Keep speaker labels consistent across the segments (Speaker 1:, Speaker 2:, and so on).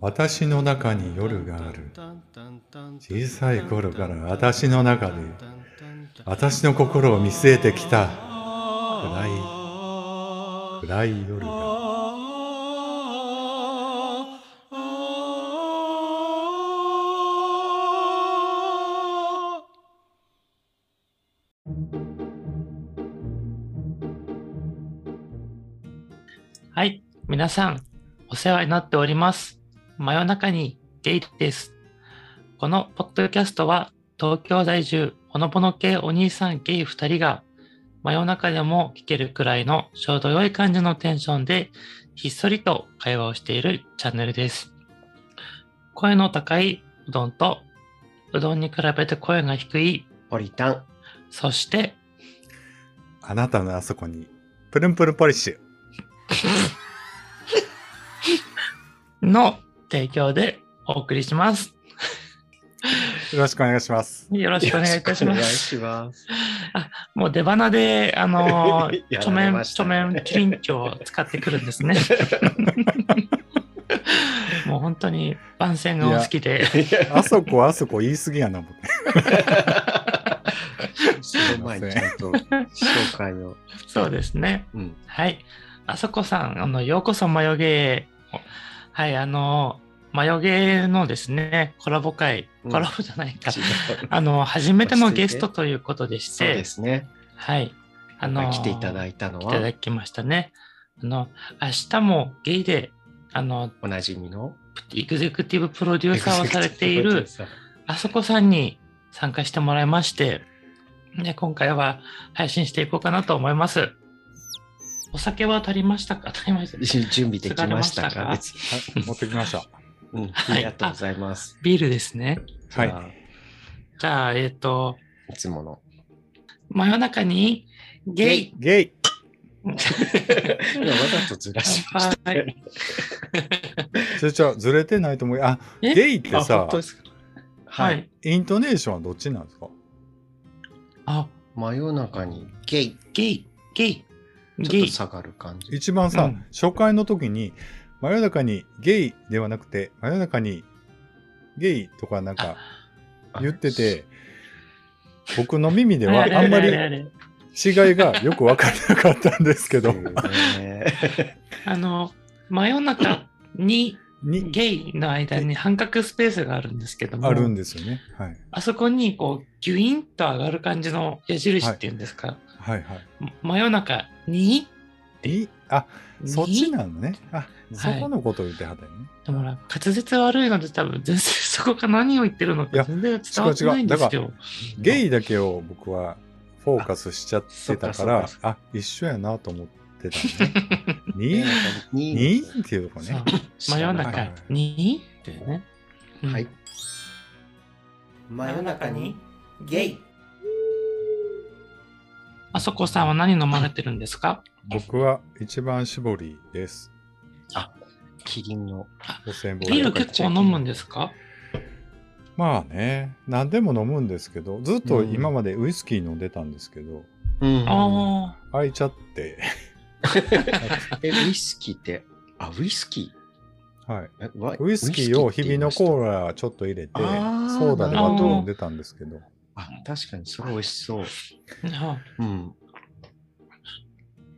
Speaker 1: 私の中に夜がある。小さい頃から私の中で私の心を見据えてきた暗い暗い夜が。
Speaker 2: 皆さん、お世話になっております。真夜中にゲイです。このポッドキャストは、東京在住、ほのぼの系お兄さんゲイ2人が、真夜中でも聞けるくらいのちょうど良い感じのテンションで、ひっそりと会話をしているチャンネルです。声の高いうどんと、うどんに比べて声が低い、
Speaker 3: ポリタン。
Speaker 2: そして、
Speaker 1: あなたのあそこにプルンプルンポリッシュ
Speaker 2: の提供でお送りします。
Speaker 1: よろしくお願いします
Speaker 2: よろしくお願いいたします。
Speaker 3: ます。
Speaker 2: もう出花で、あのー、
Speaker 3: や
Speaker 2: 著名、
Speaker 3: られました
Speaker 2: 著
Speaker 3: ね
Speaker 2: 名キリンチョを使ってくるんですね。もう本当に番宣がお好きで。
Speaker 1: あそこあそこ言い過ぎやな僕
Speaker 3: その前にちゃんと紹介を。
Speaker 2: そうですね。
Speaker 3: うん。
Speaker 2: はい。あそこさん、あの、ようこそマヨゲー。はい、あの、マヨゲーのですね、コラボ会、
Speaker 3: うん
Speaker 2: コラボじゃないか。
Speaker 3: 違う
Speaker 2: あの、初めてのゲストということでし
Speaker 3: そう
Speaker 2: て、
Speaker 3: ですね。
Speaker 2: はい。あの、
Speaker 3: 来ていただいたの
Speaker 2: いただ
Speaker 3: は、
Speaker 2: きましたね。あの、明日もゲイで、あの、
Speaker 3: おなじみの？
Speaker 2: エグゼクティブプロデューサーをされている、あそこさんに参加してもらいまして、で今回は配信していこうかなと思います。お酒は足りましたか？足りました
Speaker 3: 準備できましたか？
Speaker 1: 持ってきました
Speaker 3: にうん。
Speaker 2: はい
Speaker 3: ありがとうございます。
Speaker 2: ビールですね。
Speaker 1: はい
Speaker 3: じゃあ
Speaker 2: えっ、と、
Speaker 3: いつもの。
Speaker 2: 真夜中にゲイ。
Speaker 1: ゲイ
Speaker 3: 今わざとずらしましたよね。
Speaker 1: それじゃあずれてないと思うあ
Speaker 2: え？
Speaker 1: ゲイって
Speaker 3: あ、
Speaker 1: さ
Speaker 2: は
Speaker 3: はいい。。
Speaker 1: イントネーションはどっちなんですか？
Speaker 2: あ、
Speaker 3: 真夜中にゲイ。
Speaker 2: ゲイ、ゲイ、
Speaker 3: ちょっと。下がる感じ。
Speaker 1: 一番さ、
Speaker 2: うん。
Speaker 1: 初回の時に真夜中にゲイではなくて真夜中にゲイとかなんか言ってて僕の耳では
Speaker 2: あ
Speaker 1: んまり違いがよく分からなかったんですけど。
Speaker 3: ね。
Speaker 2: あの、真夜中に
Speaker 1: に。
Speaker 2: ゲイの間に半角スペースがあるんですけども、
Speaker 1: あるんですよね。はい、
Speaker 2: あそこにこうギュインと上がる感じの矢印っていうんですか、
Speaker 1: はい、はい
Speaker 2: 真夜中に？
Speaker 1: いあそっちなのね。あ、
Speaker 2: い
Speaker 1: そこのことを言ってはったよね。
Speaker 2: でもな滑舌悪いので多分全然そこが何を言ってるのか全然伝わってないんです
Speaker 1: 違う
Speaker 2: よ。
Speaker 1: ゲイだけを僕はフォーカスしちゃってたから
Speaker 3: あ
Speaker 1: 一緒やなと思ってた。に
Speaker 3: に
Speaker 1: にっていうとこ
Speaker 2: そう
Speaker 1: ね。
Speaker 2: 真夜中に？ってね。うん
Speaker 3: はい。
Speaker 2: 真夜中に？ゲイ。あそこさんは何飲まれてるんですか？
Speaker 1: 僕は一番搾りです。
Speaker 3: キリンの。
Speaker 1: 5000
Speaker 2: ビール結構飲むんですか？
Speaker 1: まあね、何でも飲むんですけど、ずっと
Speaker 3: うん。
Speaker 1: 今までウイスキー飲んでたんですけど、
Speaker 3: うん。
Speaker 2: あ
Speaker 1: 開いちゃって、
Speaker 3: え、ウイスキーって、あ、ウイスキ
Speaker 1: はい。
Speaker 3: ーえわ
Speaker 1: ウイスキーを日々のコ
Speaker 3: ーラ。
Speaker 1: ちょっと入れて、ソーダで割って飲んでたんですけど、
Speaker 3: あ、確かにそれ美味しそう。
Speaker 2: あ、あ
Speaker 3: うん。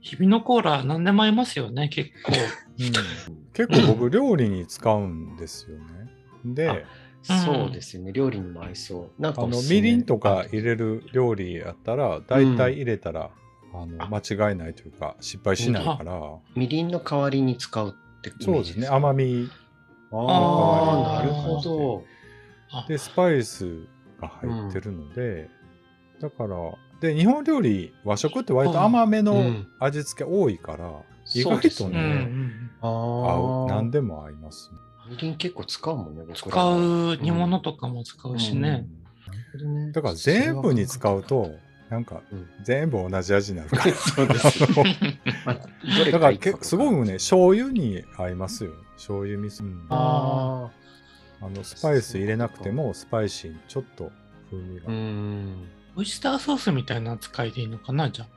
Speaker 2: 日々のコーラ何でも合いますよね、結構。
Speaker 1: うん結構僕料理に使うんですよね。で、
Speaker 3: そうですよね。料理にも合いそう。なんか
Speaker 1: あのみりんとか入れる料理やったら、だいたい入れたら、あの間違いないというか、失敗しないから、
Speaker 3: みりんの代わりに使うってイメージ
Speaker 1: そうですね、甘み
Speaker 3: あ
Speaker 2: あー
Speaker 3: あ、なるほど。
Speaker 2: あ
Speaker 1: でスパイスが入ってるので、だからで日本料理和食って割と甘めの
Speaker 3: うん。
Speaker 1: 味付け多いから、
Speaker 3: うですね。
Speaker 1: 外とね、
Speaker 2: うんうん。
Speaker 3: あ
Speaker 1: 合う。
Speaker 3: あ。
Speaker 1: 何でも合います、
Speaker 3: みりん結構使うもんね、
Speaker 2: 使う煮物とかも使うしね。
Speaker 3: うん。
Speaker 1: だから全部に使うとなんか
Speaker 3: うん。
Speaker 1: 全部同じ味になるから。
Speaker 3: そうです
Speaker 1: だからすごくね醤油に合いますよ。醤油味噌、うん。あ
Speaker 3: あ
Speaker 1: のスパイス入れなくてもスパイシーにちょっと風味が、
Speaker 3: あ。うん。
Speaker 2: オイスターソースみたいな扱いでいいのかなじゃあ。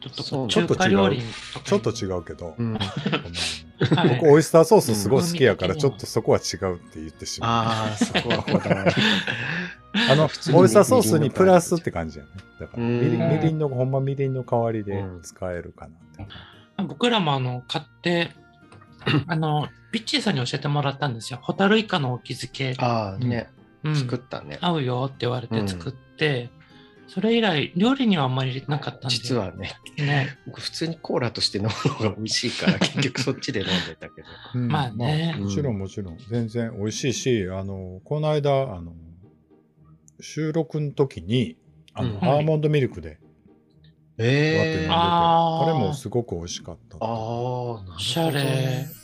Speaker 2: ちょっと
Speaker 3: そう
Speaker 2: 中華料理とか
Speaker 1: ちょっと違うけど、
Speaker 3: うん、
Speaker 2: はい
Speaker 1: 僕オイスターソースすごい好きやから
Speaker 2: うん
Speaker 1: ちょっとそこは違うって言ってしまう。
Speaker 3: ああ、そこはこだわり。
Speaker 1: あの
Speaker 3: 普通に
Speaker 1: オイスターソースにプラスって感じやね。だから
Speaker 3: うん
Speaker 1: みりんみりんのほんまみりんの代わりで使えるかなって。
Speaker 2: 僕らもあの買って、あの、ピッチーさんに教えてもらったんですよ。ホタルイカの沖漬け、
Speaker 3: ああ、ね、
Speaker 2: うん
Speaker 3: 作ったね。
Speaker 2: 合うよって言われて作って、それ以来、料理にはあんまり入れてなかったんで。
Speaker 3: 実はね、
Speaker 2: ね。
Speaker 3: 僕普通にコーラとして飲むのが美味しいから、結局そっちで飲んでたけど。
Speaker 1: うん
Speaker 2: まあね
Speaker 1: もちろんもちろん全然美味しいし、あのこの間あの収録の時にあの、
Speaker 3: うん
Speaker 1: アーモンドミルクでこうやって飲んでて、
Speaker 3: ええー。
Speaker 2: あ
Speaker 1: れもすごく美味しかった。
Speaker 3: ああ、なるほど、ね。
Speaker 2: おしゃれ。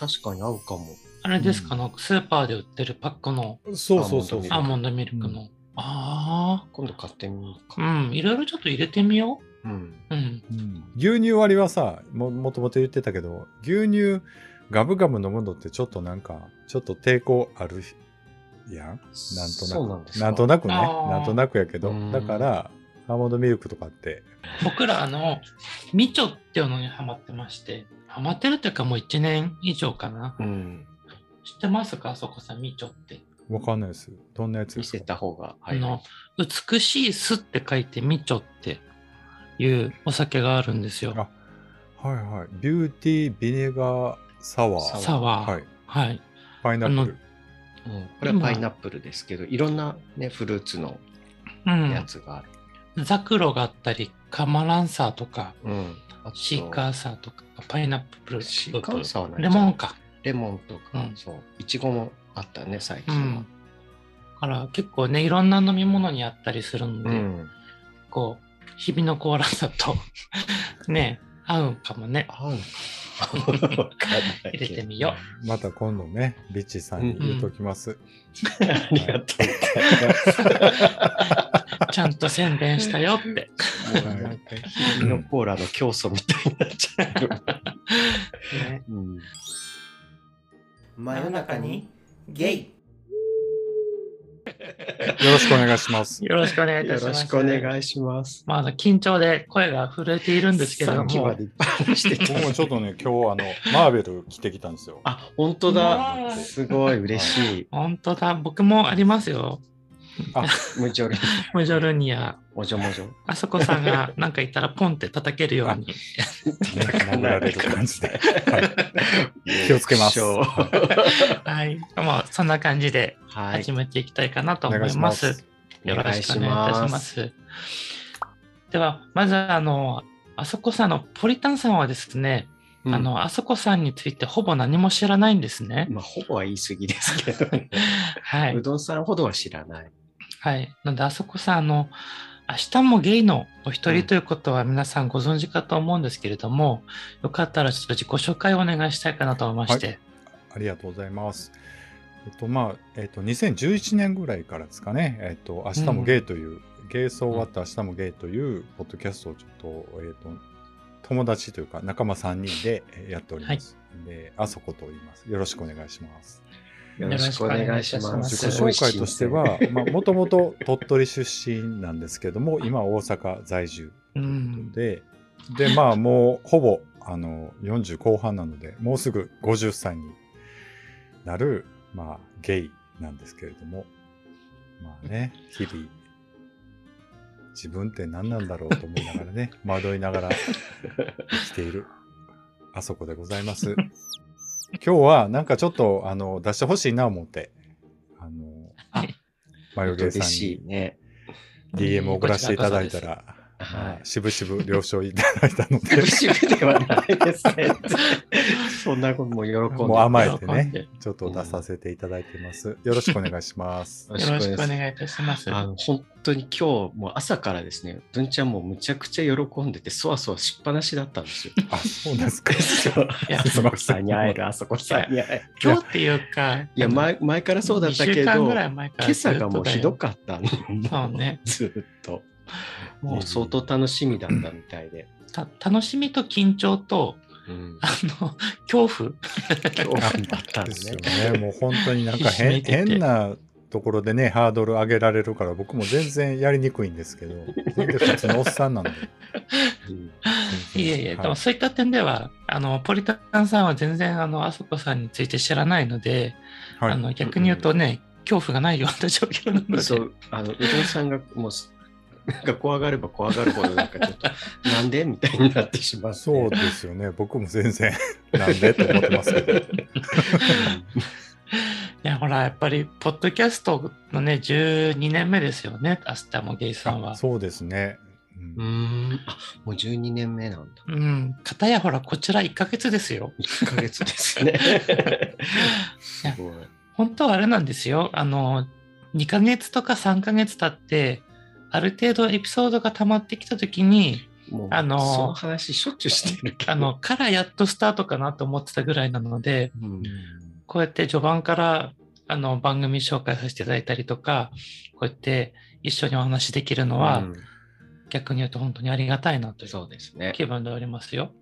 Speaker 3: 確かに合うかも。
Speaker 2: あれですか、あのスーパーで売ってるパックの
Speaker 1: そうそうそう
Speaker 2: アーモンドミルクの。あ
Speaker 3: 今度買ってみよう
Speaker 2: あ、
Speaker 3: か。
Speaker 2: うん、いろいろちょっと入れてみよ
Speaker 3: う。ん。
Speaker 2: う。うん。
Speaker 1: うん。牛乳割りはさももともと言ってたけど牛乳ガブガブ飲むのってちょっとなんかちょっと抵抗あるやん？なんと
Speaker 3: そう
Speaker 1: なく
Speaker 3: なんですか？
Speaker 1: なんとなくね。なんとなくやけど。
Speaker 3: うん。
Speaker 1: だからアーモンドミルクとかって
Speaker 2: 僕ら、あの、みちょっていうのにハマってまして、ハマってるっていうかもう1年以上かな。
Speaker 3: うん。
Speaker 2: 知ってますか？あそこさん、みちょって。
Speaker 1: わかんないですどんなやつですか？
Speaker 3: 見せた方が
Speaker 2: あ
Speaker 3: 早い。
Speaker 2: の、美しい酢って書いてみちょっていうお酒があるんですよ。
Speaker 1: あはいはいビューティービネガーサワー
Speaker 2: サワー。
Speaker 1: はい
Speaker 2: はい。
Speaker 1: パイナップル
Speaker 3: うん、これはパイナップルですけど、いろんな、ね、フルーツの
Speaker 2: うん。
Speaker 3: やつがある。
Speaker 2: ザクロがあったり、カマランサーとか、
Speaker 3: うん。あと
Speaker 2: シーカーサーとか、パイナップル、
Speaker 3: シーカーサー
Speaker 2: レモンか。
Speaker 3: レモンとか、
Speaker 2: うん
Speaker 3: そう。いちごもあったね、最
Speaker 2: う
Speaker 3: 近は
Speaker 2: ん。。だから結構ね、いろんな飲み物にあったりするので、
Speaker 3: うん。
Speaker 2: こう、日々のコーラだとね、合うかもね。
Speaker 3: 合うのか
Speaker 2: 入れてみよ
Speaker 1: また今度ねビッチーさんに言うときます、
Speaker 3: ありがとう
Speaker 2: う。ちゃんと宣伝したよって。
Speaker 3: もうなんか日々のコーラの教祖みたいになっちゃう。
Speaker 2: ね
Speaker 3: うん
Speaker 4: 真夜中にゲイ
Speaker 1: よろしくお願いします
Speaker 2: よろしくお願いいた
Speaker 3: よ
Speaker 2: します。
Speaker 3: ろしくお願いします。
Speaker 2: まああの、緊張で声が震えているんですけれども
Speaker 3: さっきまで、いっぱい話してた
Speaker 1: 僕。もちょっとね今日あのマーベル着てきたんですよ
Speaker 3: あ、本当
Speaker 2: う
Speaker 3: だ。すごい嬉しい。
Speaker 2: 本当だ、僕もありますよ。
Speaker 3: ムジョル、
Speaker 2: ムジョルニア。
Speaker 3: もじょもじょ。
Speaker 2: あそこさんがなんか言ったらポンって叩けるように。
Speaker 1: ね殴られる感じで、はい、気をつけます
Speaker 2: はい。まあ、そんな感じで始。めていきたいかなと思いま。
Speaker 1: ますす
Speaker 2: よろしくお願いいたします。では、まず、あの、あそこさんのポリタンさんはですね、
Speaker 3: うん
Speaker 2: あの、あそこさんについてほぼ何も知らないんですね。
Speaker 3: まあ、ほぼは言い過ぎですけどね。
Speaker 2: はい。
Speaker 3: うどんさんほどは知らない。
Speaker 2: はい。なので、あそこさん、あの、明日もゲイのお一人ということは皆さんご存知かと思うんですけれども、よかったらちょっと自己紹介をお願いしたいかなと思いまして。
Speaker 1: ありがとうございます。えっとまあえっと2011年ぐらいからですかね。えっと明日もゲイという、ゲイソー終わった明日もゲイというポッドキャストをちょっとえっと友達というか仲間3人でえーやっております。であそこと言います。よろしくお願いします。
Speaker 3: よろしくお願いしま。
Speaker 2: よろし
Speaker 1: 自己紹介としては、まあもともと鳥取出身なんですけども、今大阪在住
Speaker 2: うん。
Speaker 1: で、で、まあもうほぼあの40後半なので、もうすぐ50歳になる、まあゲイなんですけれども、まあね、日々、自分って何なんだろうと思いながらね、惑いながら生きている、あそこでございます。今日はなんかちょっとあの出してほしいな思って、あの、
Speaker 2: はい。
Speaker 1: マヨゲーさん
Speaker 3: 嬉しい
Speaker 1: に
Speaker 3: ね。
Speaker 1: DM を送らせていただいたら、ま
Speaker 3: はい。
Speaker 1: あしぶしぶ了承いただいたので、
Speaker 3: 苦しみではないですね。そんなことも喜んで。
Speaker 1: もう甘えてね、ちょっと出させていただいてます。よろしくお願いします。
Speaker 3: よ
Speaker 2: よろしくお
Speaker 3: い
Speaker 2: 願いいたします。
Speaker 3: あの本当に今日もう朝からですね、文ちゃんもむちゃくちゃ喜んでて、そわそわしっぱなしだったんですよ。
Speaker 1: あ、そうなんですか。
Speaker 3: そう
Speaker 2: いや
Speaker 3: あそこさんに会える、あそこさんに会える。
Speaker 2: 今日っていうか、
Speaker 3: いや前、前からそうだったけ
Speaker 2: 2週間
Speaker 3: ど、今朝がもうひど
Speaker 2: っ
Speaker 3: かったの。
Speaker 2: そうね
Speaker 3: ずっと。もう相当楽しみだったみたいで。
Speaker 2: た楽しみと緊張と、
Speaker 3: うん、
Speaker 2: あの、恐怖？
Speaker 3: 今日だったんで
Speaker 1: ですよ
Speaker 3: ね。
Speaker 1: ね。もう本当になんか変変なところでね、ハードル上げられるから、僕も全然やりにくいんですけど、全然普通のおっさんなんで。
Speaker 3: うん
Speaker 2: いえいえ、
Speaker 1: はい
Speaker 2: でもそういった点では、あの、ポリタンさんは全然、あの、あそこさんについて知らないので、
Speaker 1: はい
Speaker 2: あの、逆に言うとね、恐怖がないような状況なので、
Speaker 3: そう、あの、うどんさんがもうす、なんか怖がれば怖がるほど、なんかちょっと、なんでみたいになってしまって。
Speaker 1: そうですよね。僕も全然、なんでと思ってますけど。
Speaker 2: いや、ほら、やっぱり、ポッドキャストのね、12年目ですよね、アスタもゲイさんは。
Speaker 1: そうですね。
Speaker 3: うーん。あ、もう12年目なんだ。
Speaker 2: うん。かたやほら、こちら1ヶ月ですよ。
Speaker 3: 1ヶ月ですね。すごい。
Speaker 2: 本当はあれなんですよ。あの、2ヶ月とか3ヶ月経って、ある程度エピソードが溜まってきたときに、あの
Speaker 3: その話しょっちゅうしてるけど。
Speaker 2: あの、からやっとスタートかなと思ってたぐらいなので、
Speaker 3: うん、
Speaker 2: こうやって序盤からあの番組紹介させていただいたりとか、こうやって一緒にお話しできるのは、
Speaker 3: うん
Speaker 2: 逆に言うと本当にありがたいなという
Speaker 3: そうですね。
Speaker 2: 気分でおりますよ。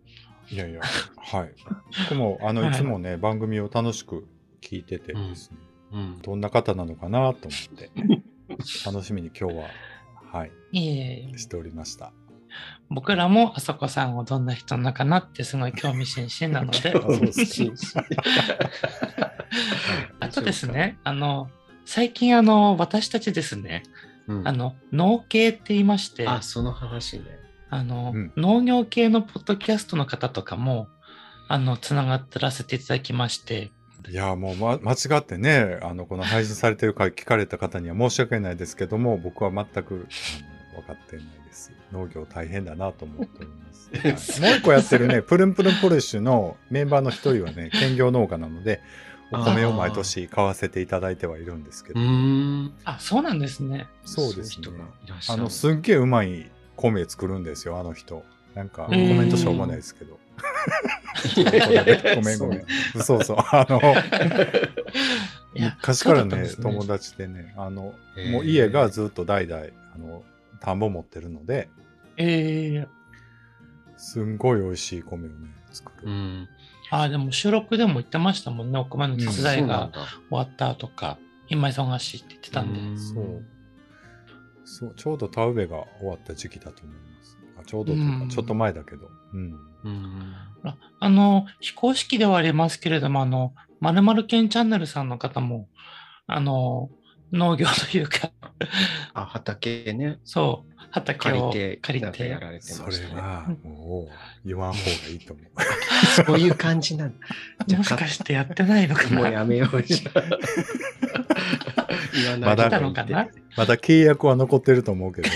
Speaker 1: いやいや、はい。僕も、あの、
Speaker 2: はい
Speaker 1: いつもね、番組を楽しく聞いててですね、
Speaker 3: うん、
Speaker 1: どんな方なのかなと思って、楽しみに今日は、はい、
Speaker 2: いえいえ
Speaker 1: しておりました。
Speaker 2: 僕らもあそこさんをどんな人なのかなってすごい興味津々なので、あとですね、あの、最近あの、私たちですね、
Speaker 3: うん。
Speaker 2: あの、農系って言いまして、
Speaker 3: あ、その話ね。
Speaker 2: あの、
Speaker 1: うん。
Speaker 2: 農業系のポッドキャストの方とかも、あの、つながってらせていただきまして、
Speaker 1: いや、もう、ま、間違ってね、あの、この配信されてる回聞かれた方には申し訳ないですけども、僕は全く、あの、分かってないです。農業大変だなと思っております。はいもう一個やってるね、プルンプルンポリッシュのメンバーの一人はね、兼業農家なので、お米を毎年買わせていただいてはいるんですけど、
Speaker 3: ん。
Speaker 2: あ、そうなんですね。
Speaker 1: そうですね。あの、すっげえうまい米作るんですよ、あの人。なんか、コメントしょうもないですけど。ごめんごめん。そうそう。あの、
Speaker 2: いや
Speaker 1: 昔からね
Speaker 2: そうだったんです
Speaker 1: 友達でね、あの、もう家がずっと代々、あの、田んぼ持ってるので、
Speaker 2: えー、
Speaker 1: すんごい美味しい米をね、作る。
Speaker 3: うん。
Speaker 2: あ、でも収録でも言ってましたもんね、お米の手伝いが
Speaker 3: だ
Speaker 2: 終わったとか、今忙しいって言ってたんで。
Speaker 3: うん
Speaker 1: そう。そう、ちょうど田植えが終わった時期だと思います。あちょうどというか、
Speaker 2: うん
Speaker 1: ちょっと前だけど。うん。
Speaker 3: うん。
Speaker 2: ああの、非公式ではありますけれども、あの、まるまるけんチャンネルさんの方も、あの、農業というか、
Speaker 3: あ、畑ね。
Speaker 2: そう、畑を
Speaker 3: 借りて、
Speaker 2: 借り
Speaker 3: なんかや
Speaker 2: て、
Speaker 3: られて
Speaker 1: そ
Speaker 3: ましたね。
Speaker 1: れは、もう、言わん方がいいと思う。
Speaker 3: そういう感じなんだ。じゃあ
Speaker 2: もしかしてやってないのかな？
Speaker 3: もうやめようじゃん。言わない
Speaker 1: まだまだ契約は残ってると思うけど、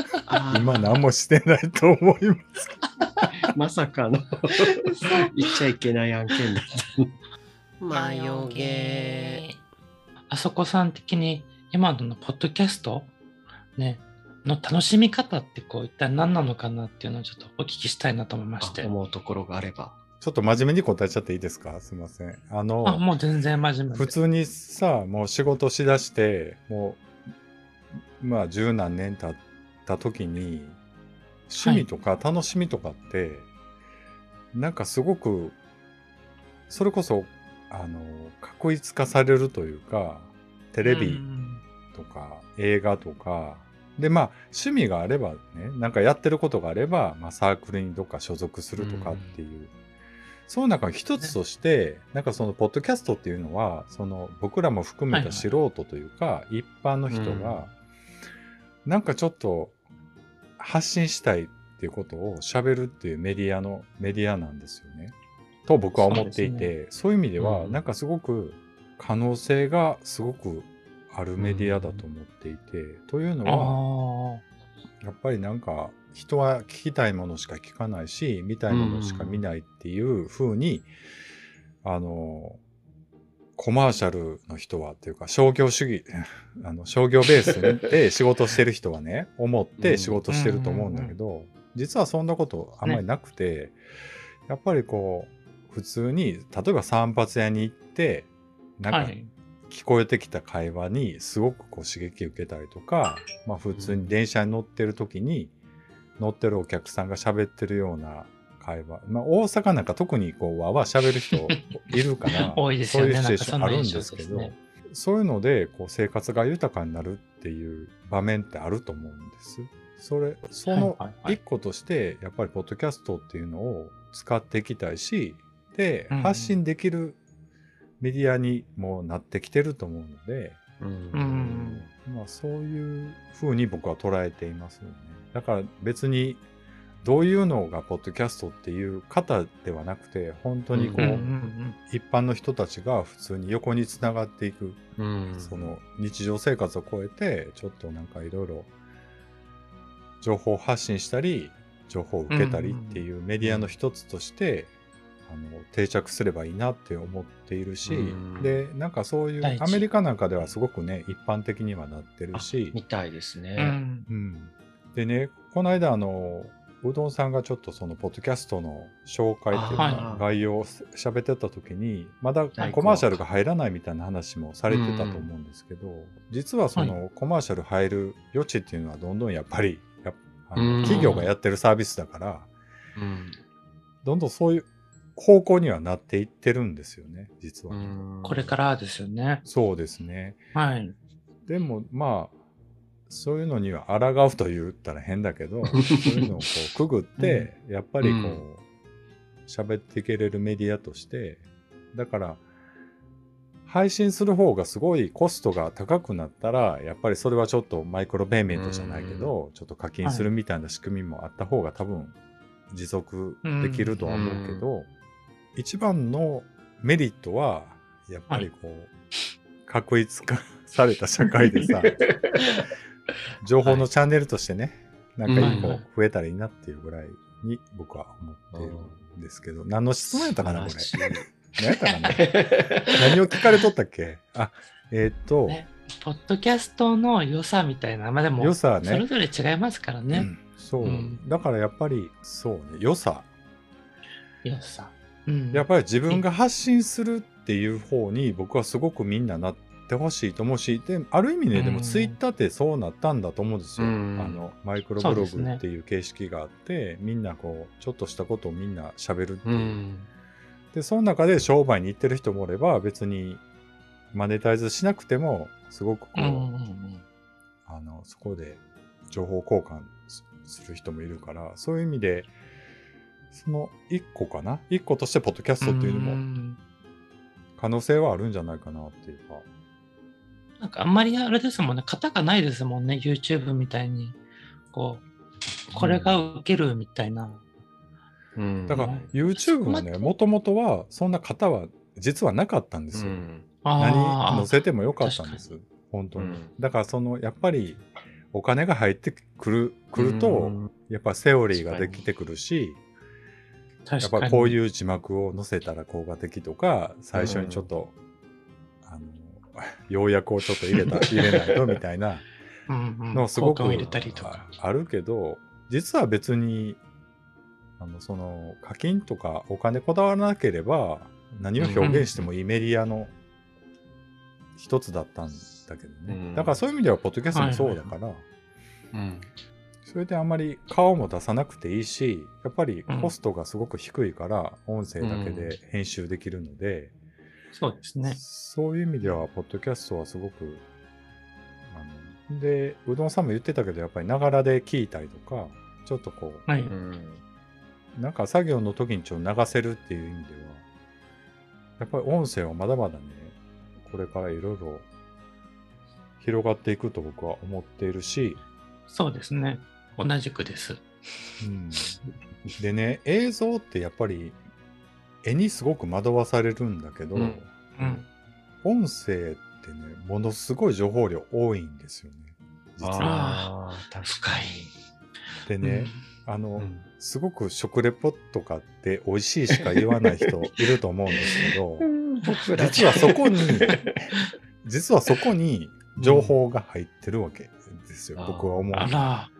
Speaker 1: 今何もしてないと思います。
Speaker 3: まさかの言っちゃいけない案件だった。
Speaker 4: マヨゲ
Speaker 2: あそこさん的に今のポッドキャスト？ね、の楽しみ方ってこう一体何なのかなっていうのをちょっとお聞きしたいなと思いまして。
Speaker 3: あ思うところがあれば。
Speaker 1: ちょっと真面目に答えちゃっていいですか？すいません。あの、
Speaker 2: あ、もう全然真面目で
Speaker 1: 普通にさ、もう仕事しだして、もう、まあ十何年経った時に、趣味とか楽しみとかって、なんかすごく、それこそ、あの、確一化されるというか、テレビ
Speaker 2: うん
Speaker 1: とか映画とか、でまあ趣味があればね、なんかやってることがあれば、まあサークルにどっか所属するとかっていう、その中の一つとして、なんかそのポッドキャストっていうのは、その僕らも含めた素人というか、一般の人が、なんかちょっと発信したいっていうことを喋るっていうメディアのメディアなんですよね。と僕は思っていて、そういう意味では、
Speaker 3: うん。
Speaker 1: なんかすごく可能性がすごくあるメディアだと思っていて、というのは、
Speaker 2: あ
Speaker 1: やっぱりなんか人は聞きたいものしか聞かないし見たいものしか見ないっていう風に、あのコマーシャルの人はっていうか商業主義 あの商業ベースで仕事してる人はね 思って仕事してると思うんだけど、実はそんなことあんまりなくて、やっぱりこう普通に例えば散髪屋に行ってなんか
Speaker 2: はい。
Speaker 1: 聞こえてきた会話にすごくこう刺激受けたりとか、まあ、普通に電車に乗ってる時に乗ってるお客さんが喋ってるような会話、まあ、大阪なんか特にこうわわ喋る人 いるかな
Speaker 2: 多いですよね。
Speaker 1: そういうシチュエーションあるんですけど
Speaker 2: そね。
Speaker 1: そういうのでこう生活が豊かになるっていう場面ってあると思うんです。それその一個としてやっぱりポッドキャストっていうのを使っていきたいしで
Speaker 2: うんうん。
Speaker 1: 発信できるメディアにもなってきてると思うので、
Speaker 3: うん。
Speaker 2: うん。
Speaker 1: まあ、そういうふうに僕は捉えていますよね。だから別にどういうのがポッドキャストっていう方ではなくて本当にこう、一般の人たちが普通に横につながっていく、
Speaker 3: うん。
Speaker 1: その日常生活を超えてちょっとなんかいろいろ情報発信したり情報を受けたりっていうメディアの一つとして、あの定着すればいいなって思っているし、
Speaker 3: うん。
Speaker 1: でなんかそういうアメリカなんかではすごくね一般的にはなってるし、
Speaker 3: みたいですね。
Speaker 2: うん
Speaker 1: うん、でねこの間あのうどんさんがちょっとそのポッドキャストの紹介っていうか、
Speaker 2: は
Speaker 1: 概要を喋ってた時にまだ
Speaker 3: はい
Speaker 1: コマーシャルが入らないみたいな話もされてたと思うんですけど、実はそのコマーシャル入る余地っていうのはどんどんやっぱりあの
Speaker 3: うん
Speaker 1: 企業がやってるサービスだから
Speaker 3: うん
Speaker 1: どんどんそういう方向にはなっていってるんですよね実は。
Speaker 3: うん
Speaker 2: これからですよね。
Speaker 1: そうですね。
Speaker 2: はい。
Speaker 1: でもまあそういうのには抗うと言ったら変だけど そういうのをこうくぐって、やっぱりこう喋っていけれるメディアとしてだから配信する方がすごいコストが高くなったらやっぱりそれはちょっとマイクロペイメントじゃないけど、ちょっと課金するみたいな仕組みもあった方が多分持続できるとは思うけど、一番のメリットはやっぱりこう、確一化された社会でさ 情報のチャンネルとしてね、なんか一個増えたらいいなっていうぐらいに僕は思っているんですけど、何の質問やったかな、これ。何やったかな。何を聞かれとったっけ？あ、えーっと、
Speaker 2: ねポッドキャストの良さみたいな、まあでも、
Speaker 1: 良さはね。
Speaker 2: それぞれ違いますからね。
Speaker 1: うんそう、
Speaker 2: うん。
Speaker 1: だからやっぱりそうね良さ。
Speaker 2: 良さ。うん。
Speaker 1: やっぱり自分が発信するっていう方に僕はすごくみんななってほしいと思うしである意味ね、でも
Speaker 2: うん
Speaker 1: ツイッターってそうなったんだと思うんですよ、
Speaker 3: うん。
Speaker 1: あのマイクロブログっていう形式があって、みんなこうちょっとしたことをみんな喋るっていう、
Speaker 3: うん。
Speaker 1: でその中で商売に行ってる人もおれば別にマネタイズしなくてもすごくこう、あのそこで情報交換すする人もいるからそういう意味でその一個かな？一個としてポッドキャストっていうのも
Speaker 2: ん。
Speaker 1: 可能性はあるんじゃないかなっていうか
Speaker 2: なんかあんまりあれですもんね、型がないですもんね、YouTube みたいに。こう、これが受けるみたいな。
Speaker 3: うん。
Speaker 1: だから
Speaker 2: うん。
Speaker 1: YouTube もねもともとはそんな型は実はなかったんですよ、
Speaker 3: うん。
Speaker 1: 何
Speaker 2: あ
Speaker 1: 載せてもよかったんです。本当に、
Speaker 3: うん。
Speaker 1: だからそのやっぱりお金が入ってくるくると、
Speaker 3: うん。
Speaker 1: やっぱセオリーができてくるし、
Speaker 2: あ、
Speaker 1: やっぱ。こういう字幕を載せたら効果的とか最初にちょっと、あの要約をちょっと入れた 入れないとみたいな。のすごく
Speaker 2: 効果を入れたりとか。
Speaker 1: ああるけど実は別にあのその課金とかお金こだわらなければ何を表現してもいいメディアの一つだったんだけどね、
Speaker 3: うん。
Speaker 1: だからそういう意味ではポッドキャストもそうだから、
Speaker 3: うん
Speaker 1: それであんまり顔も出さなくていいしやっぱりコストがすごく低いから音声だけで編集できるので、
Speaker 2: そうですね。
Speaker 1: そういう意味ではポッドキャストはすごくあのでうどんさんも言ってたけどやっぱりながらで聞いたりとかちょっとこ
Speaker 2: はい。
Speaker 3: うん
Speaker 1: うなんか作業の時にちょっと流せるっていう意味ではやっぱり音声はまだまだねこれからいろいろ広がっていくと僕は思っているし、
Speaker 2: そうですね。同じくです。
Speaker 1: うん、でね映像ってやっぱり絵にすごく惑わされるんだけど、
Speaker 3: うん。
Speaker 2: うん。
Speaker 1: 音声ってねものすごい情報量多いんですよね。実は。
Speaker 3: ああ、確
Speaker 2: 深い。
Speaker 1: でね、あの、
Speaker 3: うん。
Speaker 1: すごく食レポとかって美味しいしか言わない人 いると思うんですけど実はそこに 実はそこに情報が入ってるわけですよ、
Speaker 3: うん。
Speaker 1: 僕は思う
Speaker 2: あら。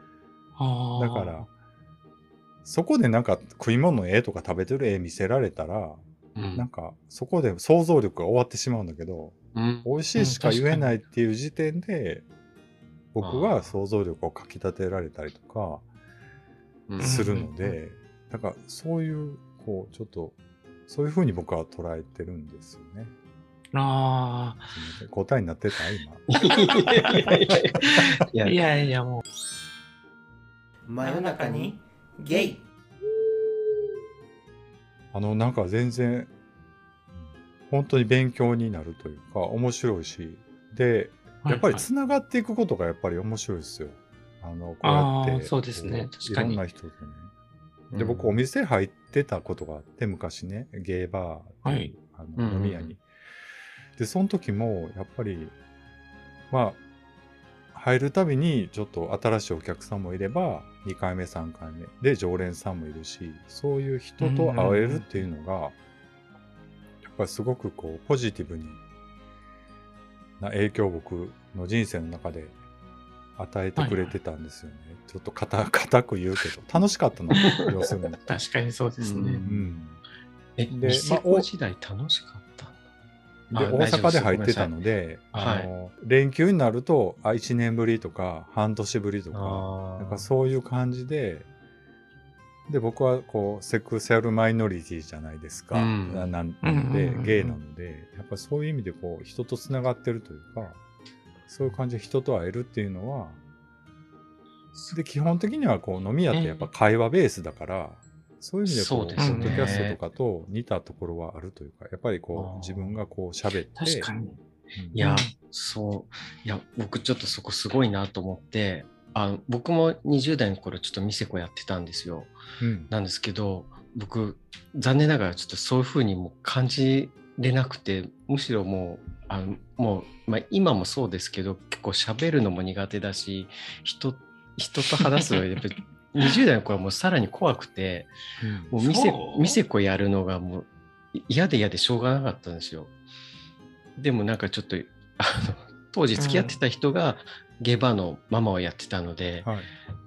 Speaker 2: あー。
Speaker 1: だからそこでなんか食い物の絵とか食べてる絵見せられたら、
Speaker 3: うん。
Speaker 1: なんかそこで想像力が終わってしまうんだけど
Speaker 3: うん。
Speaker 1: 美味しいしか言えないっていう時点で、僕は想像力をかき立てられたりとか
Speaker 3: うん。
Speaker 1: するの
Speaker 2: うん
Speaker 1: で、だからそういうこうちょっとそういうふうに僕は捉えてるんですよね。
Speaker 2: あ
Speaker 1: すいません答えになってた今。
Speaker 3: いや
Speaker 2: あ。いや。いや、も
Speaker 4: 真夜中にゲイ
Speaker 1: あの、なんか全然、本当に勉強になるというか、面白いし、で、
Speaker 2: う。
Speaker 1: やっぱり
Speaker 2: はい
Speaker 1: つながっていくことがやっぱり面白いですよ。あの、こう
Speaker 2: あ
Speaker 1: や
Speaker 2: ー
Speaker 1: って。
Speaker 2: そうですね
Speaker 1: こ
Speaker 2: 確かに
Speaker 1: いろんな人とね。で、僕、お店入ってたことがあって、昔ね、ゲーバーっていう、あ
Speaker 3: うんうんうん
Speaker 1: の飲み屋に。で、その時も、やっぱり、まあ、入るたびにちょっと新しいお客さんもいれば、2回目、3回目で常連さんもいるし、そういう人と会えるっていうのが、やっぱりすごくこう、ポジティブにな影響を僕の人生の中で与えてくれてたんですよね。ちょっと固固く言うけど、楽しかったの、要するに。
Speaker 2: 確かにそうですね。
Speaker 3: うん
Speaker 1: うん。
Speaker 3: え、
Speaker 1: で
Speaker 3: 店
Speaker 1: まあ
Speaker 3: 時代楽しかった？ん
Speaker 1: で、
Speaker 3: あ
Speaker 1: 大阪で入ってたので、あの、連休になると、あ、1年ぶりとか、半年ぶりと
Speaker 3: だ。
Speaker 1: か、
Speaker 3: あ
Speaker 1: なんかそういう感じで、で、僕はこう、セクシャルマイノリティじゃないですか。
Speaker 3: うん。
Speaker 1: ななんでゲイなので、やっぱそういう意味でこう、人とつながってるというか、そういう感じで人と会えるっていうのは、で、基本的にはこう、飲み屋ってやっぱ会話ベースだから、そういう意味でこう、ポ
Speaker 2: ね
Speaker 1: ッドキャストとかと似たところはあるというか、やっぱりこう、自分がこう喋って、
Speaker 2: 確かに。
Speaker 1: うん
Speaker 3: いや
Speaker 2: うん、
Speaker 3: そう。いや、僕ちょっとそこすごいなと思って、あ僕も20代の頃ちょっと店子やってたんですよ。
Speaker 1: うん
Speaker 3: なんですけど、僕、残念ながらちょっとそういうふうにも感じれなくて、むしろもう、あのもう、まあ、今もそうですけど、結構喋るのも苦手だし、人、人と話すのはやっぱり20代の頃はもうさらに怖くて、もう店
Speaker 2: そう？
Speaker 3: 店子やるのがもうい嫌で嫌でしょうがなかったんですよ。でもなんかちょっとあの当時付き合ってた人がゲーバーのママをやってたので、
Speaker 1: はい。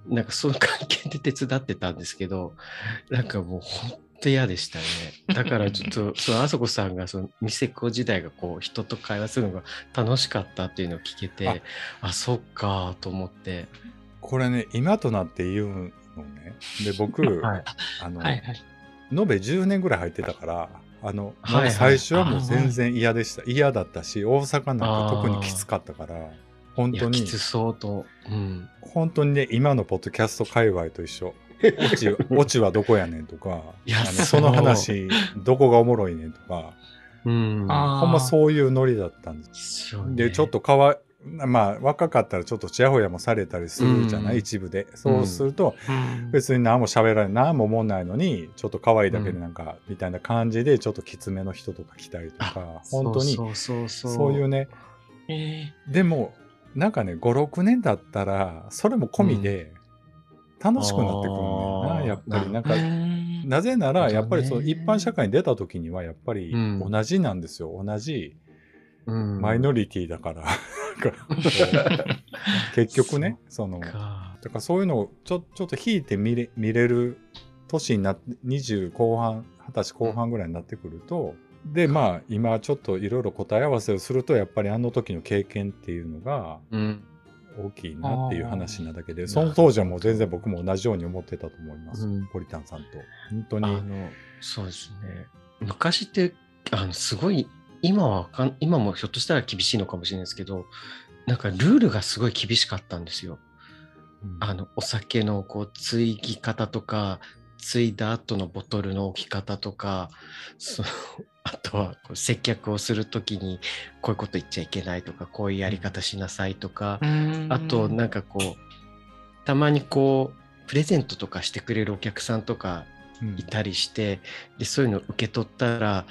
Speaker 3: なんかその関係で手伝ってたんですけどなんかもう本当嫌でしたね。だからちょっと そのあそこさんがその店子時代がこう人と会話するのが楽しかったっていうのを聞けてあそっかと思って。
Speaker 1: これね、今となって言うのね。で、僕、
Speaker 3: はい
Speaker 1: あの、
Speaker 2: はいはい。
Speaker 1: 延べ10年ぐらい入ってたから、あの、
Speaker 3: はいはい
Speaker 1: もう最初はもう全然嫌でした。嫌だったし、大阪なんか特にきつかったから、本当に
Speaker 3: き、つそうと。うん
Speaker 1: 本当にね、今のポッドキャスト界隈と一緒。オチ、オチはどこやねんとか、あの
Speaker 3: そ
Speaker 1: の話、どこがおもろいねんとか、
Speaker 3: うん
Speaker 1: ほんまそういうノリだったんです。
Speaker 3: で、
Speaker 1: ちょっとかわまあ、若かったらちょっとちやほやもされたりするじゃない、
Speaker 3: うん。
Speaker 1: 一部で。そうすると、
Speaker 2: うん。
Speaker 1: 別に何も喋らない、何も思わないのに、ちょっと可愛いだけでなんか、みたいな感じで、ちょっときつめの人とか来たりとか、本当に、
Speaker 3: そうそうそう
Speaker 1: そう。いうね、
Speaker 2: え
Speaker 1: でも、なんかね、5、6年だったら、それも込みで、楽しくなってくるんだよな、やっぱり。なん
Speaker 2: ー
Speaker 1: か、
Speaker 2: うん
Speaker 1: なぜなら、やっぱりそう、一般社会に出た時には、やっぱり
Speaker 3: うん。
Speaker 1: 同じなんですよ。同じ
Speaker 3: うん。
Speaker 1: マイノリティだから。結局ね、その、
Speaker 3: か。
Speaker 1: だからそういうのをちょちょっと引いて見れ見れる年になって20後半20歳後半ぐらいになってくると、でまあ今ちょっといろいろ答え合わせをするとやっぱりあの時の経験っていうのが
Speaker 3: うん。
Speaker 1: 大きいなっていう話なだけで
Speaker 3: ー。
Speaker 1: その当時はもう全然僕も同じように思ってたと思います、
Speaker 3: うん。
Speaker 1: ポリタンさんと。本当に。
Speaker 3: あのそうですね。昔ってあのすごい今はわかん今もひょっとしたら厳しいのかもしれないですけどなんかルールがすごい厳しかったんですよ。
Speaker 1: うん。
Speaker 3: あのお酒のこうついぎ方とかついだ後のボトルの置き方とかそのあとはこう接客をするときにこういうこと言っちゃいけないとかこういうやり方しなさいとか、あとなんかこうたまにこうプレゼントとかしてくれるお客さんとか
Speaker 1: うん。
Speaker 3: いたりしてでそういうの受け取ったら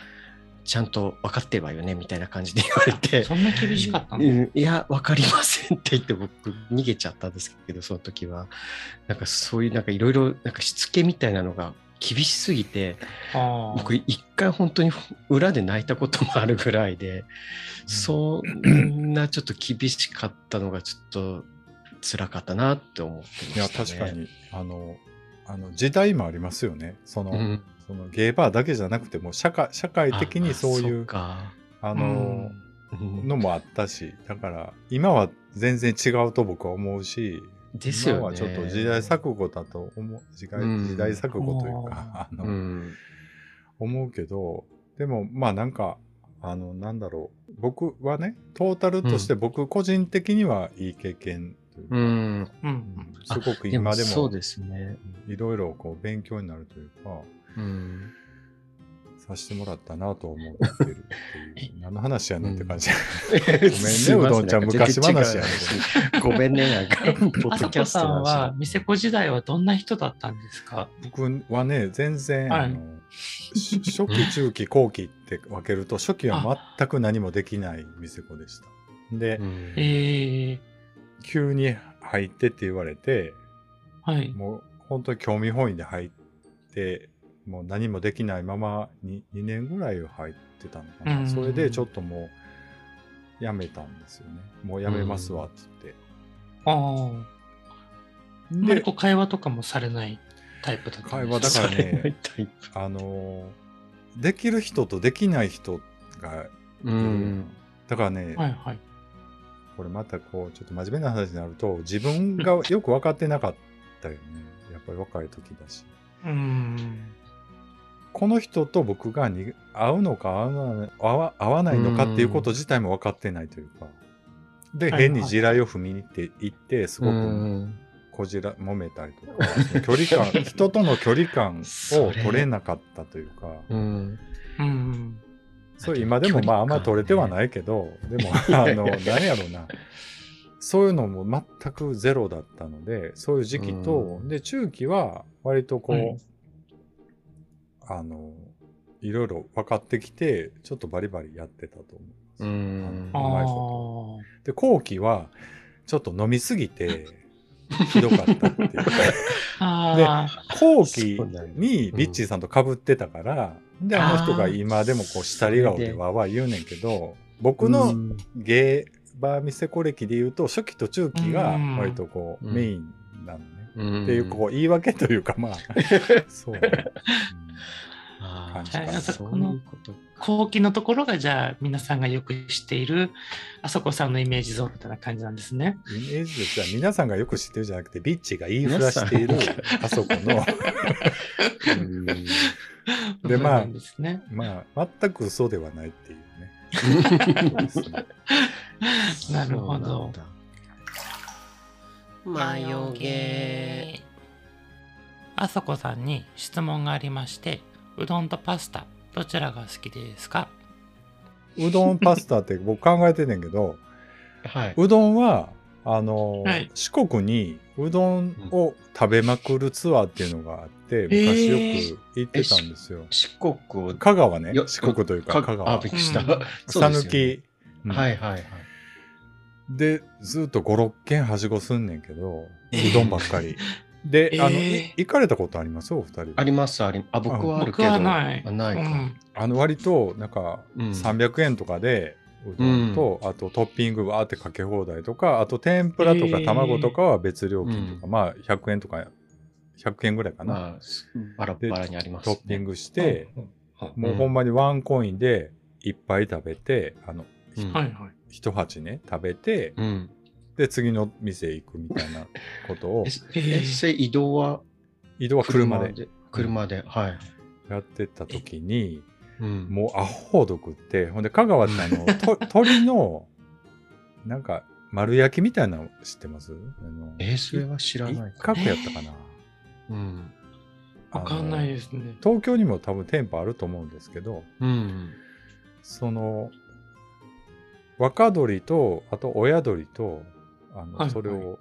Speaker 3: ちゃんと分かってるわよねみたいな感じで言われて。
Speaker 2: そんな厳しかったの？
Speaker 3: うん。いや、わかりませんって言って僕逃げちゃったんですけど、その時は。なんかそういうなんかいろいろなんかしつけみたいなのが厳しすぎて、僕一回本当に裏で泣いたこともあるぐらいで、そんなちょっと厳しかったのがちょっと辛かったなって思ってま
Speaker 1: いや
Speaker 3: した、ね。
Speaker 1: 確か。に。あのあの時代もありますよね。その,、
Speaker 3: うん、
Speaker 1: そのゲーバーだけじゃなくても社会社会的にそういう
Speaker 3: あ
Speaker 1: の、
Speaker 3: うん。
Speaker 1: のもあったしだから今は全然違うと僕は思うし
Speaker 3: ですよね。
Speaker 1: 今はちょっと時代錯誤だと思う時代,、
Speaker 3: うん。
Speaker 1: 時代錯誤というかあの、
Speaker 3: うん。
Speaker 1: 思うけどでもまあなんかあのなんだろう。僕はねトータルとして僕個人的にはいい経験というか、
Speaker 3: うん。
Speaker 2: うん。
Speaker 1: すごく今でも
Speaker 3: そうですね。
Speaker 1: いろいろこう勉強になるというか
Speaker 3: うん。
Speaker 1: させてもらったなと思ってるっていう。何の話やねんって感じ、
Speaker 3: ごめん
Speaker 1: ねうどんちゃん昔話やね
Speaker 3: ごめん。ね、なんか、ポッ
Speaker 2: あさこさ
Speaker 3: ドキャスト
Speaker 2: んは、店子時代
Speaker 3: は。
Speaker 2: はどんな人だったんですか？
Speaker 1: 僕はね全然、
Speaker 2: はい。
Speaker 1: あのし初期中期後期って分けると初期は全く何もできない店子でした。で、
Speaker 3: うん。
Speaker 2: ええ
Speaker 1: 急に入ってって言われて
Speaker 2: はい。
Speaker 1: もう本当に興味本位で入ってもう何もできないままに 2, 年ぐらい入ってたのかな、
Speaker 2: うん。
Speaker 1: それでちょっともうやめたんですよね。もうやめますわっつって、
Speaker 2: ああ。あんまり
Speaker 1: で
Speaker 2: こう会話とかもされないタイプだったん
Speaker 1: 会
Speaker 2: ですか？
Speaker 1: 話だからねあのーできる人とできない人が
Speaker 3: うん。
Speaker 1: だからね、
Speaker 2: はいはい。
Speaker 1: これまたこうちょっと真面目な話になると自分がよく分かってなかったよね。やっぱり若い時だし。
Speaker 2: うん。
Speaker 1: この人と僕がに合うのか合わない合わ合わないのかっていうこと自体も分かってないというか。で変に地雷を踏みに行って行ってすごく
Speaker 3: うん
Speaker 1: こじら揉めたりとか距離感 人との距離感を取れなかったというか。
Speaker 3: うん。
Speaker 2: うん。
Speaker 1: そう今でもまああんま取れてはないけど、でも あの何やろうな。そういうのも全くゼロだったのでそういう時期と、
Speaker 3: うん。
Speaker 1: で中期は割とこう、
Speaker 2: はい
Speaker 1: あのいろいろ分かってきてちょっとバリバリやってたと思い
Speaker 2: あ
Speaker 1: こで後期はちょっと飲みすぎてひどかったっていう。で
Speaker 2: あ
Speaker 1: 後期にビッチーさんと被ってたから、であの人が今でもこう下り顔でわーわー言うねんけど僕のゲーバー店コ歴で言うと初期と中期が
Speaker 2: うん。
Speaker 1: 割とこう
Speaker 3: うん。
Speaker 1: メインなのね、
Speaker 3: うん。
Speaker 1: っていうこう言い訳というかまあ そう、感じ
Speaker 2: かな。
Speaker 3: そういうこと
Speaker 2: 後期のところがじゃあ皆さんがよく知っているあそこさんのイメージ像みたいな感じなんですね。
Speaker 1: うんイメージとしては皆さんがよく知ってるじゃなくてビッチーが言いふらしているあそこの。
Speaker 3: うん。
Speaker 1: でまあ
Speaker 2: ね。
Speaker 1: まあ全く嘘ではないっていうね。
Speaker 2: なるほど。
Speaker 4: マヨゲ
Speaker 2: あそこさんに質問がありまして、うどんとパスタ、どちらが好きですか？
Speaker 1: うどんパスタって僕考えてんねんけど
Speaker 3: はい。
Speaker 1: うどんはあの、
Speaker 2: はい
Speaker 1: 四国にうどんを食べまくるツアーっていうのがあって、昔よく行ってたんですよ。
Speaker 3: 四国を。
Speaker 1: 香川ね
Speaker 3: よ
Speaker 1: 四国というか香
Speaker 3: あ、
Speaker 1: 川
Speaker 3: びっくりした。
Speaker 2: うん
Speaker 3: そうですよね
Speaker 1: うん
Speaker 3: はいはいはい。
Speaker 1: でずっと56軒はしごすんねんけど、
Speaker 2: えー
Speaker 1: うどんばっかり。で、あの
Speaker 2: えー
Speaker 1: い行かれたことあります？お二人
Speaker 3: あります、ありあ、僕はある
Speaker 2: 僕
Speaker 3: けど。
Speaker 2: はない。
Speaker 3: あないか。
Speaker 2: うん。
Speaker 1: あの割となんか
Speaker 3: うん。
Speaker 1: 300円とかでうどんと、あとトッピングわーってかけ放題とかあと天ぷらとか
Speaker 2: えー。
Speaker 1: 卵とかは別料金とか、
Speaker 3: うん。
Speaker 1: まあ100円とか100円ぐらいかな、
Speaker 3: まあ、バラバラにあります、
Speaker 1: トッピングして、
Speaker 2: うん。
Speaker 1: もうほんまにワンコインでいっぱい食べてあの
Speaker 3: うん。
Speaker 2: はいはい。
Speaker 1: 一鉢ね食べて
Speaker 3: うん。
Speaker 1: で次の店行くみたいなことを
Speaker 3: え、えそれ移動は？
Speaker 1: 移動は車で
Speaker 3: 車で。はい。
Speaker 1: やってた時に
Speaker 3: うん。
Speaker 1: もうアホどくってほんで香川ってあの と鶏のなんか丸焼きみたいなの知ってます？あの
Speaker 3: え、それは知ら
Speaker 1: 一
Speaker 3: ないか。
Speaker 1: 角やったかな、
Speaker 3: うん。
Speaker 2: わかんないですね。
Speaker 1: 東京にも多分店舗あると思うんですけど
Speaker 3: うん。
Speaker 1: その若鶏とあと親鶏とあの、
Speaker 2: はいはい。
Speaker 1: それを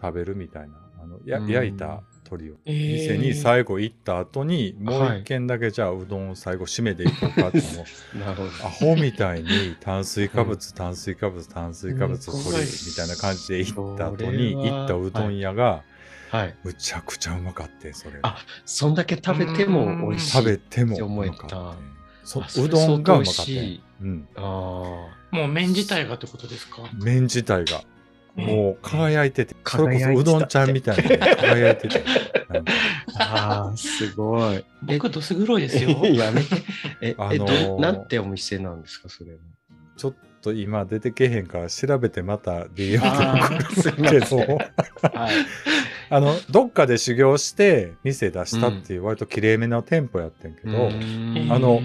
Speaker 1: 食べるみたいなあのや
Speaker 3: うん。
Speaker 1: 焼いた鶏を
Speaker 2: えー。
Speaker 1: 店に最後行った後にもう一軒だけじゃあうどんを最後締めでいこうかってもう
Speaker 3: なるほど。
Speaker 1: アホみたいに炭水化物、炭水化物炭水化物
Speaker 2: うん
Speaker 1: 取るみたいな感じで行った後に
Speaker 3: は
Speaker 1: 行ったうどん屋が
Speaker 3: はい。
Speaker 1: むちゃくちゃうまかってそれ
Speaker 3: あそんだけ食べても美味しい。
Speaker 1: 食べてもうまかってそ
Speaker 3: あそれ
Speaker 1: うどんがうまかっ
Speaker 3: 相当美味してい。
Speaker 1: うん。
Speaker 3: あ
Speaker 2: もう麺自体がってことですか？
Speaker 1: 麺自体がもう輝いててそれこそうどんちゃんみたいに輝いてて
Speaker 3: あ。ああ、すごい。
Speaker 2: 僕、どす黒いですよ。
Speaker 3: えやめて。え、
Speaker 1: あのー
Speaker 3: えどなんてお店なんですか、それは。
Speaker 1: ちょっと今出てけへんから調べてまた DM で送るけ
Speaker 3: すいません
Speaker 1: ど
Speaker 3: はい。
Speaker 1: あのどっかで修行して店出したっていう割ときれいめな店舗やってんけど、
Speaker 3: うん
Speaker 1: あの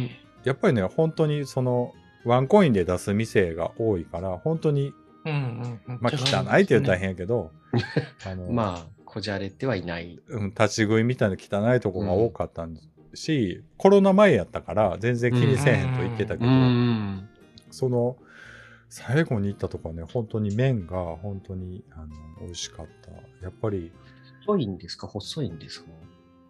Speaker 1: やっぱりね本当にそのワンコインで出す店が多いから、本当に、
Speaker 2: うんうんうん。
Speaker 1: まあ、汚いって言ったら変やけど、あの、
Speaker 3: まあ、こじゃれてはいない。
Speaker 1: うん、立ち食いみたいな汚いとこが多かったんし、コロナ前やったから全然気にせえへんと言ってたけど、
Speaker 3: うん。
Speaker 1: その最後に行ったとこはね本当に麺が本当にあの美味しかったやっぱり
Speaker 3: 太いんですか？細いんですか？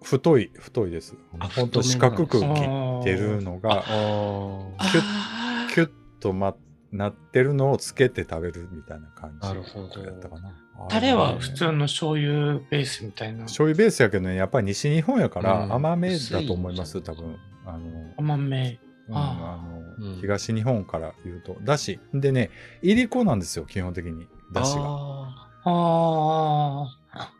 Speaker 1: 太い太いです
Speaker 3: あ
Speaker 1: 本当四角く切ってるのが。キュッキュッと、ま、なってるのをつけて食べるみたいな感じ
Speaker 3: なるほど。
Speaker 1: やったかな。
Speaker 2: タレは
Speaker 1: あれね
Speaker 2: 普通の醤油ベースみたいな。
Speaker 1: 醤油ベースやけどねやっぱり西日本やから
Speaker 3: うん。
Speaker 1: 甘めだと思います、
Speaker 3: 薄い
Speaker 1: 多分。あの
Speaker 2: 甘め。
Speaker 1: うん
Speaker 2: あ
Speaker 1: あ。の
Speaker 3: うん。
Speaker 1: 東日本から言うと。だし。でねいりこなんですよ基本的に。だしが、
Speaker 3: あ
Speaker 2: ああ。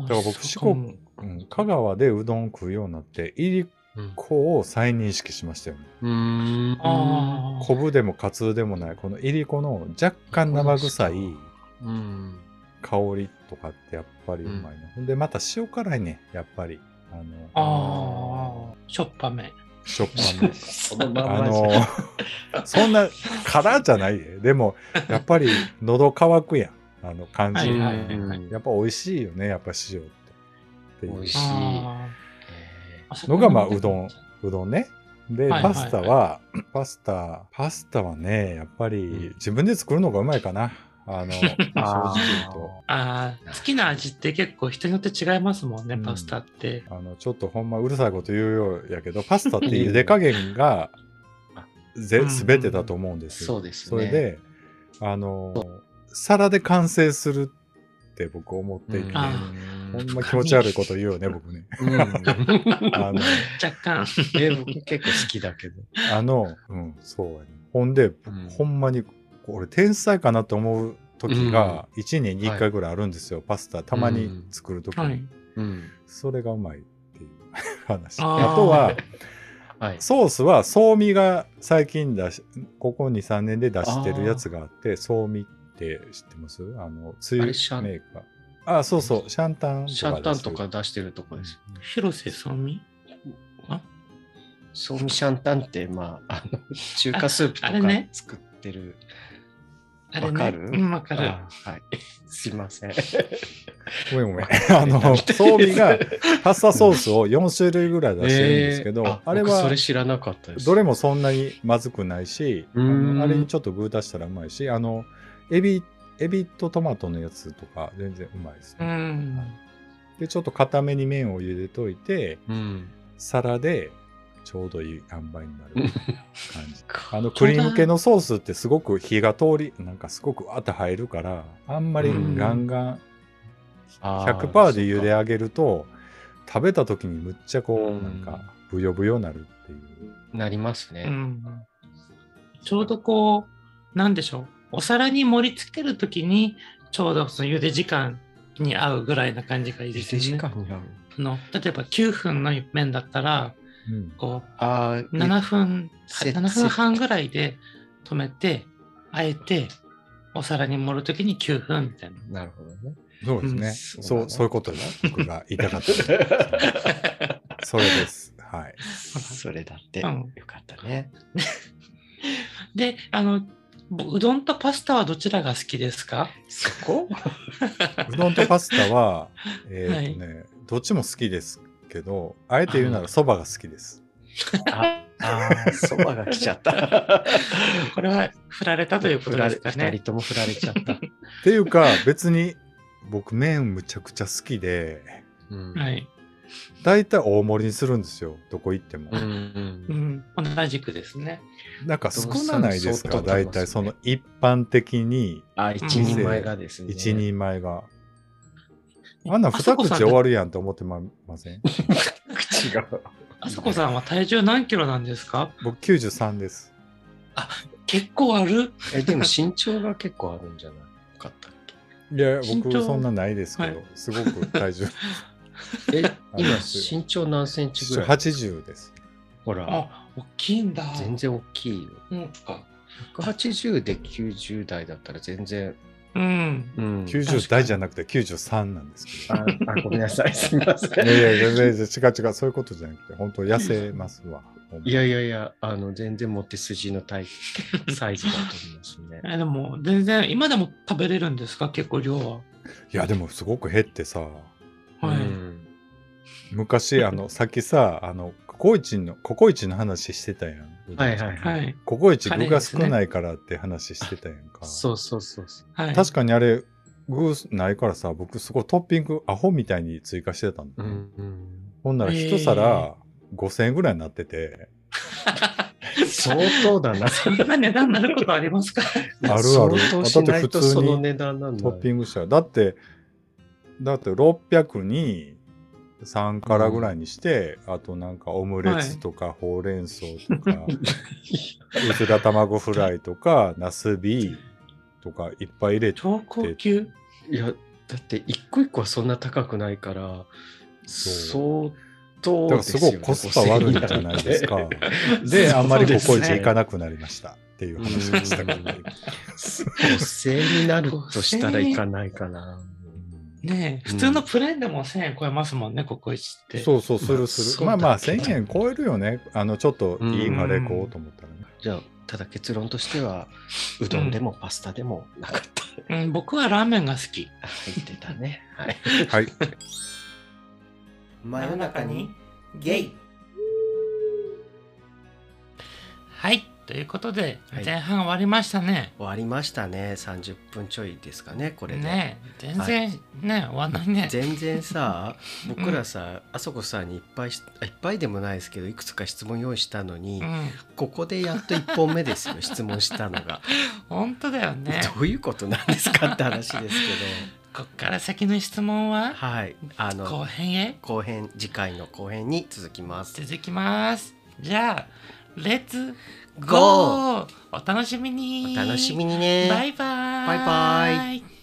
Speaker 1: だから僕四国うん、香川でうどん食うようになっていり
Speaker 3: ーうん。
Speaker 1: こを再認識しましたよね。
Speaker 3: うーん。
Speaker 2: ああ。
Speaker 1: 昆布でもカツでもないこのいりこの若干生臭い
Speaker 3: うん。
Speaker 1: 香りとかってやっぱりうまいな、ほんでまた塩辛いねやっぱり。あの
Speaker 2: ああ。しょっぱめ。
Speaker 1: しょっぱめ。
Speaker 3: そのまん
Speaker 1: あのそんな辛じゃないで。でもやっぱり喉乾くやん。あの感じ、
Speaker 2: はいはいはい
Speaker 3: うん
Speaker 1: やっぱ美味しいよねやっぱ塩って。って
Speaker 3: 美味しい
Speaker 1: のがまあうどん。うどんね。で、パスタはパスタパスタはねやっぱり
Speaker 3: ん
Speaker 1: 自分で作るのがうまいかな。あの 正直言うと。
Speaker 2: ああ、好きな味って結構人によって違いますもんね、
Speaker 1: うん。
Speaker 2: パスタって。
Speaker 1: あのちょっとほんまうるさいこと言うようやけどパスタって茹で加減がぜ
Speaker 2: うん
Speaker 1: 全てだと思うんですよ。
Speaker 3: そうですね。
Speaker 1: それであの皿で完成するって僕思っていて、
Speaker 3: うん。
Speaker 2: あ
Speaker 1: ほんま気持ち悪いこと言うよね僕ね。
Speaker 3: うん。
Speaker 1: あの
Speaker 2: 若干。
Speaker 3: え僕結構好きだけど。
Speaker 1: あのうんそうやね。ほんで、
Speaker 3: ん。
Speaker 1: ほんまに俺天才かなと思う時が1年に1回ぐらいあるんですよ、パスタたまに作る時に、
Speaker 2: はい。
Speaker 3: うん。
Speaker 1: それがうまいっていう話。
Speaker 2: あ
Speaker 1: とは
Speaker 3: はい。
Speaker 1: ソースはソーミが最近出しここ23年で出してるやつがあってソー。ミって知ってます？あのつゆメーカーあそうそうシャンタン
Speaker 3: シャンタンとか出してるとこです。
Speaker 2: 広瀬さみ？
Speaker 3: ソーミシャンタンって、まあ、あの中華スープとか作ってる。
Speaker 2: あれね。
Speaker 3: わかる？
Speaker 2: うん、わかる。
Speaker 3: あはい。すいません。
Speaker 1: ごめんごめん あのソーミがパスタソースを4種類ぐらい出してるんですけど、
Speaker 3: えー
Speaker 1: あれは
Speaker 3: 僕それ知らなかったです。
Speaker 1: どれもそんなにまずくないし、あれにちょっと具足したらうまいし、あの、エビ、エビとトマトのやつとか全然うまいです
Speaker 2: う
Speaker 1: ね。
Speaker 2: ん。
Speaker 1: で、ちょっと固めに麺を茹でといて、
Speaker 3: うん。
Speaker 1: 皿でちょうどいい塩梅になる感じ。あの、
Speaker 2: ちょうど
Speaker 1: クリーム系のソースってすごく火が通り、なんかすごくわーって入るから、あんまりガンガン、
Speaker 3: あー
Speaker 1: 100%で茹で上げると、食べた時にむっちゃこう、
Speaker 3: うん
Speaker 1: なんか、ブヨブヨなるっていう。
Speaker 3: なりますね。
Speaker 2: うん。ちょうどこう、なんでしょう。お皿に盛り付けるときに、ちょうどその茹で時間に合うぐらいな感じがいいですね。
Speaker 3: 間に合う。
Speaker 2: あの例えば9分の麺だったら、
Speaker 1: うん
Speaker 2: こ
Speaker 3: ああ、
Speaker 2: う7分、
Speaker 3: せ
Speaker 2: 7分半ぐらいで止めて、あえてお皿に盛るときに9分みたいな。
Speaker 3: なるほどね。
Speaker 1: そうですね。
Speaker 3: うん
Speaker 1: そ
Speaker 3: そう
Speaker 1: そういうことだ。僕が言いたかった。それです。はい。
Speaker 3: それだって、
Speaker 2: うん
Speaker 3: よかったね。
Speaker 2: で、あの、うどんとパスタはどちらが好きですか？
Speaker 3: そこ？
Speaker 1: うどんとパスタは、えっ、とね、どっちも好きですけど、あえて言うならそばが好きです。
Speaker 3: ああ、そばが来ちゃった。
Speaker 2: これは振られたということ
Speaker 3: 振られ
Speaker 2: ですかね
Speaker 3: 二人。とも振られちゃった。
Speaker 1: っていうか、別に僕麺むちゃくちゃ好きで、
Speaker 3: うん
Speaker 2: はい。
Speaker 1: 大体大盛りにするんですよ。どこ行っても。
Speaker 3: うんう
Speaker 2: うんん、同じくですね。
Speaker 1: なんか少なないですか、大体その一般的に
Speaker 3: あ、一人前がですね。
Speaker 1: 一人前が。あんな二口終わるやんと思ってまません？
Speaker 3: 口が。
Speaker 2: あそこさんは体重何キロなんですか？
Speaker 1: 僕93です。
Speaker 2: 結構ある？
Speaker 3: え、でも身長が結構あるんじゃないかったっ
Speaker 1: いや、僕そんなないですけど、
Speaker 2: はい
Speaker 1: すごく体重
Speaker 3: けえ、今身長何センチぐらい
Speaker 1: ？80です。
Speaker 3: ほら、
Speaker 2: あ、大きいんだ。
Speaker 3: 全然大きいよ。
Speaker 2: うんか。
Speaker 3: 180で90代だったら全然。
Speaker 2: うん。
Speaker 3: うん
Speaker 1: 90代じゃなくて93なんですけ
Speaker 3: ああごめんなさい、すみません。
Speaker 1: ど。いやいや、全然違う違う、そういうことじゃなくて、本当痩せますわ。
Speaker 3: いやいやいや、あの、全然モテ筋のタサイズだと思いますね。
Speaker 2: えでも全然今でも食べれるんですか？結構量は。
Speaker 1: いやでもすごく減ってさ
Speaker 2: はい。
Speaker 3: うん
Speaker 1: 昔あのさっきさあのココイチのココイチの話してたやん
Speaker 3: はいはい
Speaker 2: は
Speaker 3: はい。
Speaker 2: い。
Speaker 1: ココイチ具が少ないからって話してたやんか、
Speaker 3: そうそうそうそう。
Speaker 2: はい。
Speaker 1: 確かにあれ具ないからさ僕すごいトッピングアホみたいに追加してたんだ、
Speaker 3: うんうん、
Speaker 1: ほんなら一皿5000円ぐらいになってて、
Speaker 3: 相当だな。
Speaker 2: そんな値段になることありますか？
Speaker 1: あるあるだって
Speaker 3: と
Speaker 1: 普通に
Speaker 3: その値段なんだ。
Speaker 1: トッピングしたらだってだって600に3からぐらいにして、あとなんかオムレツとかほうれん草とか、うずら卵フライとかナスビとかいっぱい入れて
Speaker 2: 超高級？
Speaker 3: いや、だって一個一個はそんな高くないから、
Speaker 1: そう
Speaker 3: 相当
Speaker 1: だから
Speaker 3: ですすよ、ね。
Speaker 1: ごいコスパ悪いんじゃないですか。で、あんまりココイチ行かなくなりましたっていう話でしたけどね。
Speaker 3: 5000円になるとしたらいかないかな。
Speaker 2: ね普通のプレーンでも1000円超えますもんね、ココイチって。
Speaker 1: そうそう、するする。まあまあ、
Speaker 3: そうだっけ
Speaker 1: 1000円超えるよね。あの、ちょっといいカレー買おうと思ったらね。
Speaker 3: じゃあ、ただ結論としては、うどんでもパスタでもなかった。
Speaker 2: うん、僕はラーメンが好き。
Speaker 3: 入ってたね。はい。
Speaker 1: はい。
Speaker 4: 真夜中にゲイ
Speaker 2: はい。ということで、
Speaker 3: はい
Speaker 2: 前半終わりましたね。
Speaker 3: 終わりましたね。30分ちょいですかね、これで。
Speaker 2: ねえ全然、ね終わんないね。
Speaker 3: 全然さ 僕らさ、あそこさんにいっぱいいっぱいでもないですけどいくつか質問用意したのに、
Speaker 2: うん、
Speaker 3: ここでやっと1本目ですよ 質問したのが、
Speaker 2: 本当だよね。
Speaker 3: どういうことなんですかって話です
Speaker 2: こっから先の質問は？
Speaker 3: けどはいあの
Speaker 2: 後編へ？
Speaker 3: 後編次回の後編に続きます
Speaker 2: 続きます。じゃあ、レッツ
Speaker 3: ゴ
Speaker 2: ゴーお楽しみに。
Speaker 3: お楽しみにね。
Speaker 2: バイバイ。
Speaker 3: バイバイ